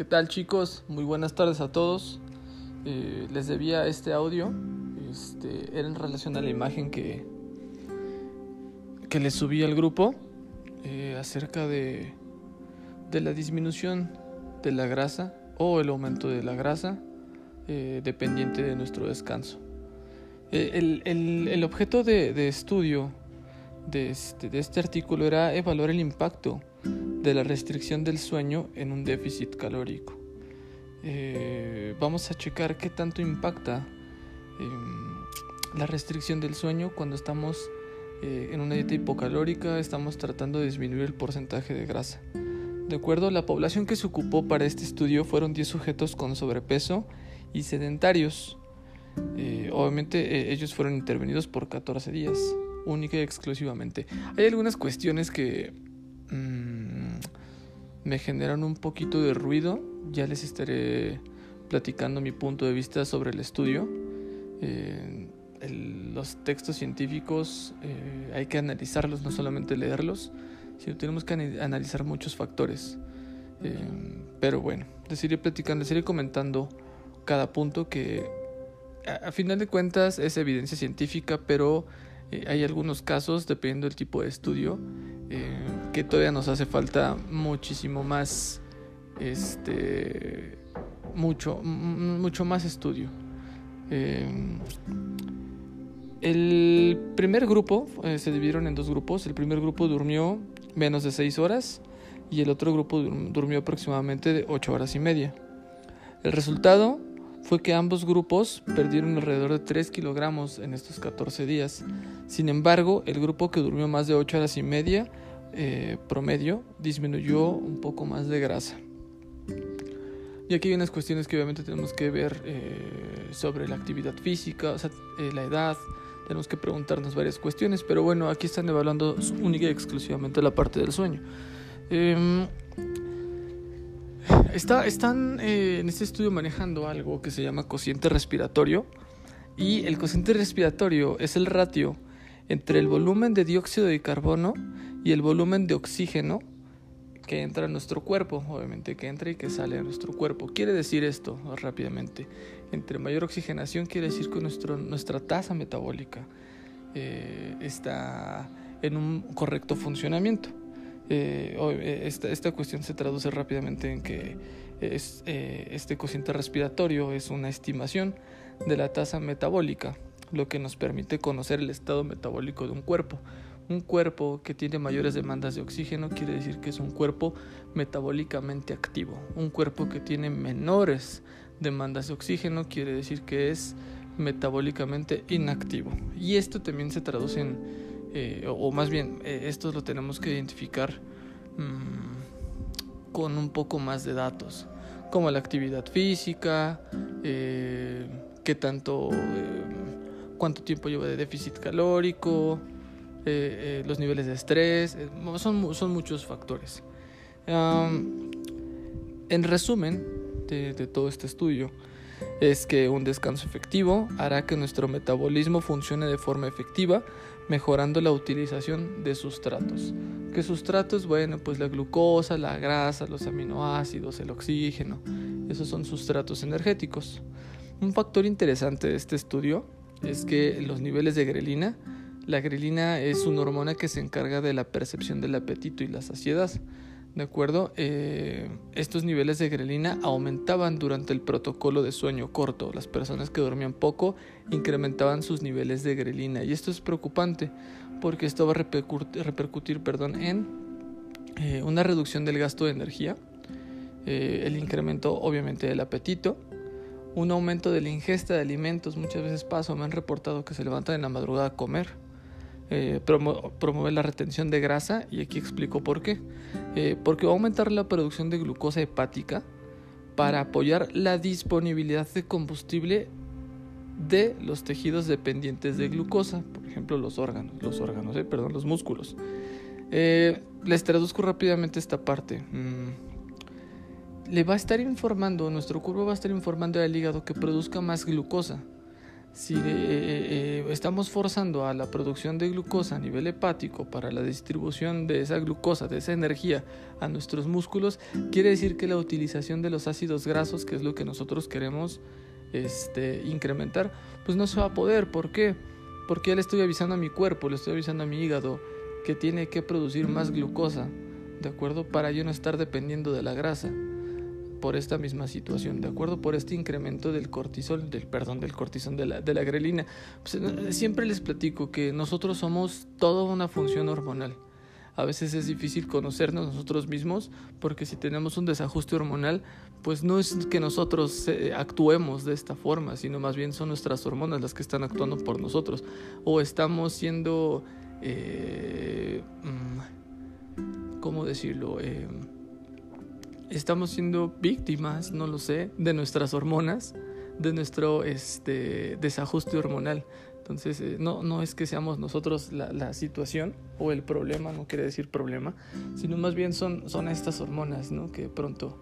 ¿Qué tal chicos? Muy buenas tardes a todos. Eh, les debía este audio. Este, era en relación a la imagen que, que les subí al grupo eh, acerca de, de la disminución de la grasa o el aumento de la grasa eh, dependiente de nuestro descanso. El, el, el, objeto de, de estudio de este, de este artículo era evaluar el impacto de la restricción del sueño en un déficit calórico. Eh, vamos a checar qué tanto impacta eh, la restricción del sueño cuando estamos eh, en una dieta hipocalórica, estamos tratando de disminuir el porcentaje de grasa. De acuerdo, la población que se ocupó para este estudio fueron 10 sujetos con sobrepeso y sedentarios. Eh, obviamente ellos fueron intervenidos por 14 días, única y exclusivamente. Hay algunas cuestiones que mmm, me generan un poquito de ruido. Ya les estaré platicando mi punto de vista sobre el estudio. Eh, los textos científicos eh, hay que analizarlos, no solamente leerlos, sino tenemos que analizar muchos factores. Eh, pero bueno, les iré platicando, les iré comentando cada punto que a, a final de cuentas es evidencia científica, pero hay algunos casos, dependiendo del tipo de estudio, que todavía nos hace falta muchísimo más, este, mucho, mucho más estudio. Eh, el primer grupo eh, se dividieron en dos grupos. El primer grupo durmió menos de 6 horas y el otro grupo durmió aproximadamente de 8 horas y media. El resultado fue que ambos grupos perdieron alrededor de 3 kilogramos en estos 14 días. Sin embargo, el grupo que durmió más de 8 horas y media eh, promedio disminuyó un poco más de grasa. Y aquí hay unas cuestiones que obviamente tenemos que ver eh, sobre la actividad física, eh, la edad, tenemos que preguntarnos varias cuestiones, pero bueno, aquí están evaluando única y exclusivamente la parte del sueño. Eh, Está, están en este estudio manejando algo que se llama cociente respiratorio y el cociente respiratorio es el ratio entre el volumen de dióxido de carbono y el volumen de oxígeno que entra a nuestro cuerpo, obviamente que entra y que sale a nuestro cuerpo. Quiere decir esto rápidamente, entre mayor oxigenación quiere decir que nuestra tasa metabólica eh, está en un correcto funcionamiento. Eh, esta, esta, cuestión se traduce rápidamente en que es, eh, este cociente respiratorio es una estimación de la tasa metabólica, lo que nos permite conocer el estado metabólico de un cuerpo. Un cuerpo que tiene mayores demandas de oxígeno quiere decir que es un cuerpo metabólicamente activo. Un cuerpo que tiene menores demandas de oxígeno quiere decir que es metabólicamente inactivo. Y esto también se traduce en eh, o más bien eh, esto lo tenemos que identificar mmm, con un poco más de datos, como la actividad física, eh, qué tanto, eh, cuánto tiempo lleva de déficit calórico, eh, los niveles de estrés, son, son muchos factores. En resumen de, de todo este estudio, es que un descanso efectivo hará que nuestro metabolismo funcione de forma efectiva, mejorando la utilización de sustratos. ¿Qué sustratos? Bueno, pues la glucosa, la grasa, los aminoácidos, el oxígeno. Esos son sustratos energéticos. Un factor interesante de este estudio es que los niveles de grelina, la grelina es una hormona que se encarga de la percepción del apetito y la saciedad. ¿De acuerdo? Eh, estos niveles de grelina aumentaban durante el protocolo de sueño corto. Las personas que dormían poco incrementaban sus niveles de grelina. Y esto es preocupante porque esto va a repercutir, perdón, en eh, una reducción del gasto de energía, eh, el incremento obviamente del apetito, un aumento de la ingesta de alimentos. Muchas veces paso, me han reportado que se levantan en la madrugada a comer eh, promover la retención de grasa y aquí explico por qué. Eh, porque va a aumentar la producción de glucosa hepática para apoyar la disponibilidad de combustible de los tejidos dependientes de glucosa, por ejemplo los órganos, los órganos, eh, perdón, los músculos. Les traduzco rápidamente esta parte. Mm. Le va a estar informando, nuestro cuerpo va a estar informando al hígado que produzca más glucosa si eh, eh, estamos forzando a la producción de glucosa a nivel hepático para la distribución de esa glucosa, de esa energía a nuestros músculos, quiere decir que la utilización de los ácidos grasos, que es lo que nosotros queremos este, incrementar, pues no se va a poder. ¿Por qué? Porque ya le estoy avisando a mi cuerpo, le estoy avisando a mi hígado que tiene que producir más glucosa, ¿de acuerdo? Para yo no estar dependiendo de la grasa por esta misma situación, ¿de acuerdo? Por este incremento del cortisol, del perdón, del cortisol, de la, de la grelina. Pues, eh, siempre les platico que nosotros somos toda una función hormonal. A veces es difícil conocernos nosotros mismos porque si tenemos un desajuste hormonal, pues no es que nosotros eh, actuemos de esta forma, sino más bien son nuestras hormonas las que están actuando por nosotros. O estamos siendo, eh, mm, ¿cómo decirlo? Eh, estamos siendo víctimas, no lo sé, de nuestras hormonas, de nuestro este, desajuste hormonal. Entonces, eh, no, no es que seamos nosotros la, la, situación o el problema, no quiere decir problema, sino más bien son, son estas hormonas ¿no? que pronto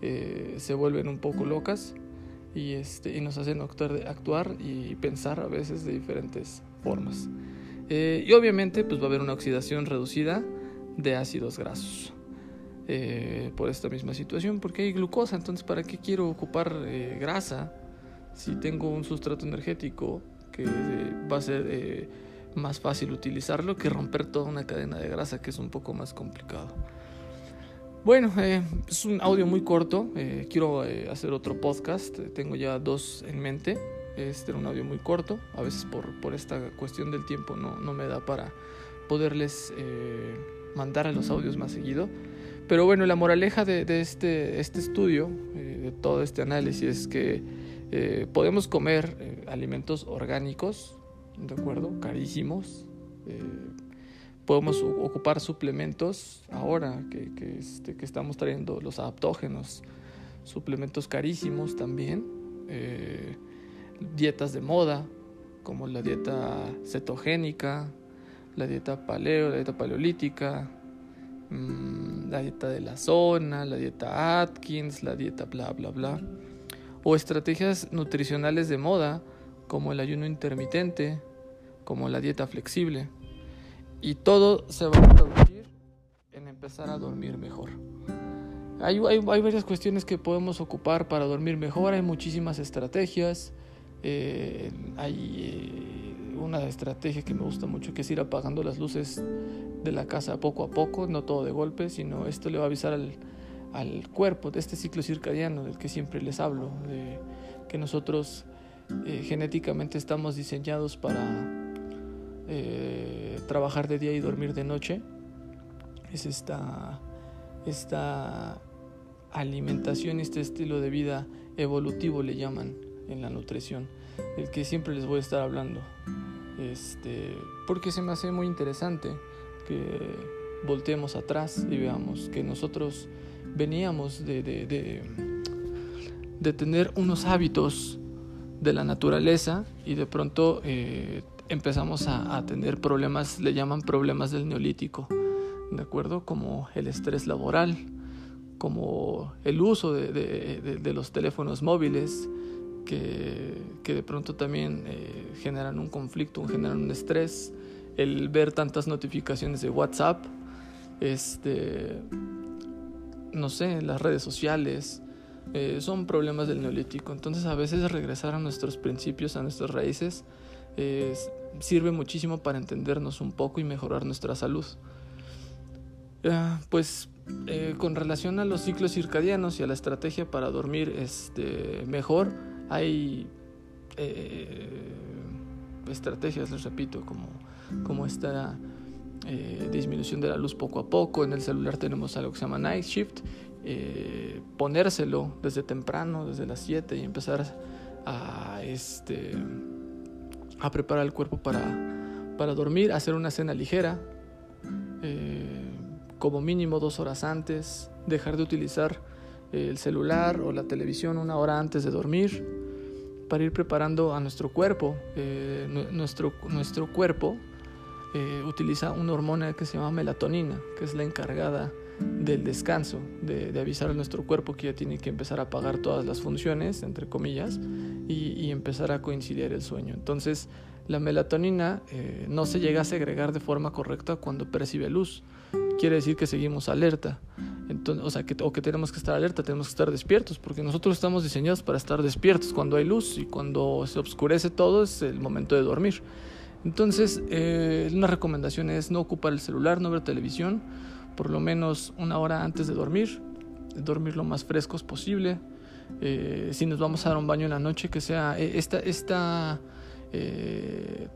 eh, se vuelven un poco locas y, este, y nos hacen actuar, actuar y pensar a veces de diferentes formas. Eh, y obviamente pues va a haber una oxidación reducida de ácidos grasos. Eh, por esta misma situación, porque hay glucosa, entonces ¿para qué quiero ocupar eh, grasa si tengo un sustrato energético que eh, va a ser más fácil utilizarlo que romper toda una cadena de grasa que es un poco más complicado? Bueno, es un audio muy corto, quiero hacer otro podcast, tengo ya dos en mente, este era un audio muy corto, a veces por, por esta cuestión del tiempo no, no me da para poderles mandar a los audios más seguido. Pero bueno, la moraleja de, este, este, estudio, eh, de todo este análisis, es que eh, podemos comer eh, alimentos orgánicos, ¿de acuerdo? Carísimos. podemos ocupar suplementos ahora que, este, que, estamos trayendo los adaptógenos, suplementos carísimos también. dietas de moda, como la dieta cetogénica, la dieta paleo, la dieta paleolítica, Mm, la dieta de la zona, la dieta Atkins, la dieta bla bla bla, o estrategias nutricionales de moda como el ayuno intermitente, como la dieta flexible. Y todo se va a traducir en empezar a dormir mejor. Hay, hay, varias cuestiones que podemos ocupar para dormir mejor, hay muchísimas estrategias. Eh, hay eh, una estrategia que me gusta mucho que es ir apagando las luces de la casa poco a poco, no todo de golpe, sino esto le va a avisar al, al cuerpo de este ciclo circadiano del que siempre les hablo, de que nosotros eh, genéticamente estamos diseñados para eh, trabajar de día y dormir de noche. Es esta, esta alimentación, este estilo de vida evolutivo le llaman en la nutrición, el que siempre les voy a estar hablando. Este, porque se me hace muy interesante que volteemos atrás y veamos que nosotros veníamos de, de, de, tener unos hábitos de la naturaleza y de pronto eh, empezamos a, tener problemas, le llaman problemas del neolítico, ¿de acuerdo? Como el estrés laboral, como el uso de, los teléfonos móviles, que, de pronto también eh, generan un conflicto, generan un estrés, el ver tantas notificaciones de WhatsApp, este, no sé, las redes sociales, eh, son problemas del neolítico. Entonces a veces regresar a nuestros principios, a nuestras raíces, sirve muchísimo para entendernos un poco y mejorar nuestra salud. pues eh, con relación a los ciclos circadianos y a la estrategia para dormir este, mejor, hay eh, estrategias, les repito, como como esta eh, disminución de la luz poco a poco. En el celular tenemos algo que se llama Night Shift. Eh, ponérselo desde temprano, desde las 7 y empezar a, este, a preparar el cuerpo para, para dormir, hacer una cena ligera, como mínimo dos horas antes, dejar de utilizar el celular o la televisión una hora antes de dormir para ir preparando a nuestro cuerpo. nuestro, nuestro cuerpo eh, utiliza una hormona que se llama melatonina, que es la encargada del descanso, de, avisar a nuestro cuerpo que ya tiene que empezar a apagar todas las funciones, entre comillas, y, empezar a coincidir el sueño. Entonces, la melatonina eh, no se llega a segregar de forma correcta cuando percibe luz. Quiere decir que seguimos alerta. Entonces, o sea, que, o que tenemos que estar alerta, tenemos que estar despiertos, porque nosotros estamos diseñados para estar despiertos cuando hay luz y cuando se oscurece todo es el momento de dormir. Entonces, eh, una recomendación es no ocupar el celular, no ver televisión, por lo menos una hora antes de dormir, dormir lo más frescos posible. Eh, si nos vamos a dar un baño en la noche, que sea eh, esta, esta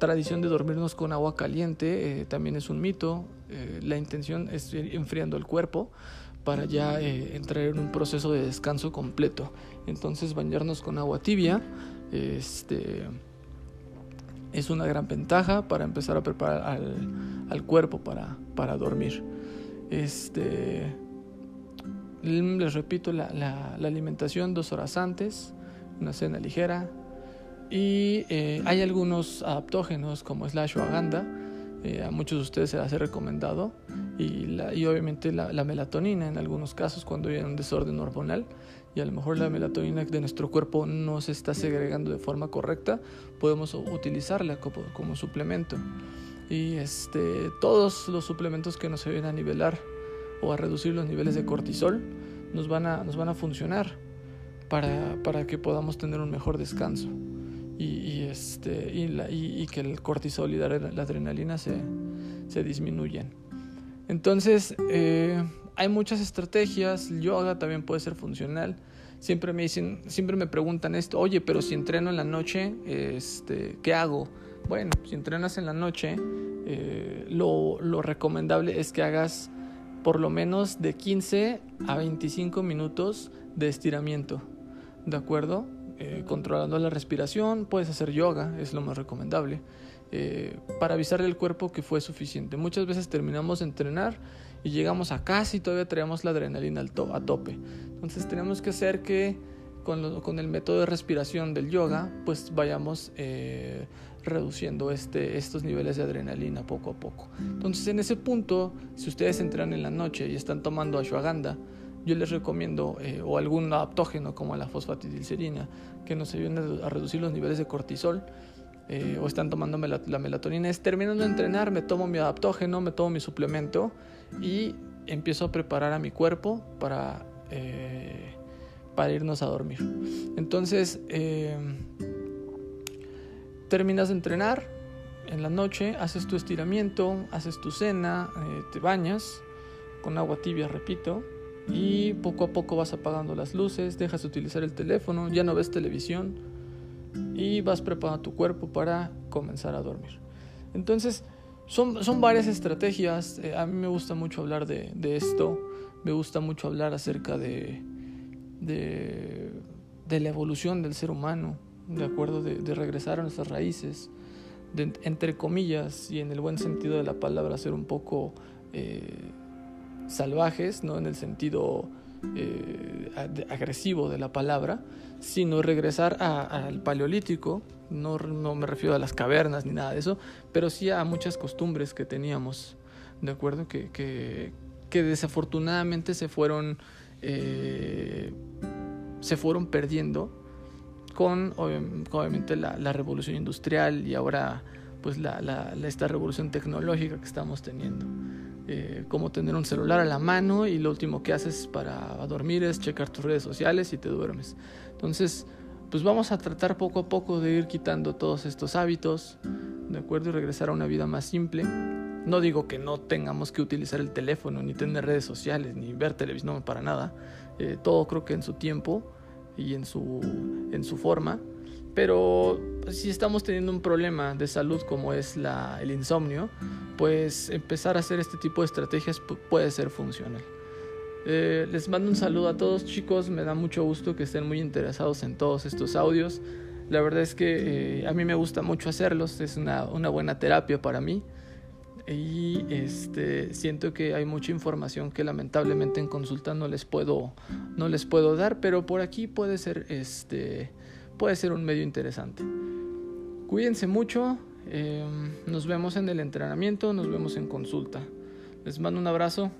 tradición de dormirnos con agua caliente también es un mito. la intención es ir enfriando el cuerpo para ya entrar en un proceso de descanso completo. Entonces bañarnos con agua tibia, este es una gran ventaja para empezar a preparar al, cuerpo para, para, dormir. Este, les repito, la, la, alimentación dos horas antes, una cena ligera. Y eh, hay algunos adaptógenos como es la ashwagandha, eh, a muchos de ustedes se las recomendado, y, la, y obviamente la, la, melatonina en algunos casos cuando hay un desorden hormonal. Y a lo mejor la melatonina de nuestro cuerpo no se está segregando de forma correcta, podemos utilizarla como, suplemento. Y este, todos los suplementos que nos ayuden a nivelar o a reducir los niveles de cortisol nos van a, nos van a funcionar para, para que podamos tener un mejor descanso. Y, este, y, la, que el cortisol y la, adrenalina se, se disminuyen. Entonces, eh, hay muchas estrategias, el yoga también puede ser funcional. Siempre me dicen, siempre me preguntan esto, oye, pero si entreno en la noche, este, ¿qué hago? Bueno, si entrenas en la noche, eh, lo recomendable es que hagas por lo menos de 15 a 25 minutos de estiramiento, ¿de acuerdo? Eh, controlando la respiración, puedes hacer yoga, es lo más recomendable, eh, para avisarle al cuerpo que fue suficiente. Muchas veces terminamos de entrenar y llegamos a casa y todavía traemos la adrenalina al a tope. Entonces tenemos que hacer que con, con, el método de respiración del yoga, pues vayamos eh, reduciendo este, estos niveles de adrenalina poco a poco. Entonces en ese punto, si ustedes entran en la noche y están tomando ashwagandha, yo les recomiendo eh, o algún adaptógeno como la fosfatidilcerina que nos ayuden a reducir los niveles de cortisol eh, o están tomando la melatonina es terminando de entrenar me tomo mi adaptógeno me tomo mi suplemento y empiezo a preparar a mi cuerpo para, eh, para irnos a dormir. Entonces, eh, terminas de entrenar en la noche, haces tu estiramiento, haces tu cena, te bañas con agua tibia, repito, y poco a poco vas apagando las luces, dejas de utilizar el teléfono, ya no ves televisión y vas preparando tu cuerpo para comenzar a dormir. Entonces, son, son varias estrategias. Eh, a mí me gusta mucho hablar de, de, esto. Me gusta mucho hablar acerca de, de, la evolución del ser humano, de acuerdo, de, regresar a nuestras raíces, entre comillas, y en el buen sentido de la palabra, ser un poco eh, salvajes, no en el sentido eh, agresivo de la palabra, sino regresar al paleolítico, no, no, me refiero a las cavernas ni nada de eso, pero sí a muchas costumbres que teníamos, ¿de acuerdo? Que, que, desafortunadamente se fueron, eh, se fueron perdiendo con obviamente la, la, revolución industrial y ahora pues la, la, esta revolución tecnológica que estamos teniendo. Eh, como tener un celular a la mano y lo último que haces para dormir es checar tus redes sociales y te duermes. Entonces, pues vamos a tratar poco a poco de ir quitando todos estos hábitos, ¿de acuerdo? Y regresar a una vida más simple. No digo que no tengamos que utilizar el teléfono, ni tener redes sociales, ni ver televisión, no, para nada. Eh, todo creo que en su tiempo y en su, en su forma. Pero si estamos teniendo un problema de salud como es el insomnio, pues empezar a hacer este tipo de estrategias puede ser funcional. Eh, les mando un saludo a todos chicos, me da mucho gusto que estén muy interesados en todos estos audios. La verdad es que eh, a mí me gusta mucho hacerlos, es una, una, buena terapia para mí y este, siento que hay mucha información que lamentablemente en consulta no les puedo, no les puedo dar, pero por aquí puede ser este, puede ser un medio interesante. Cuídense mucho, em, nos vemos en el entrenamiento, nos vemos en consulta. Les mando un abrazo,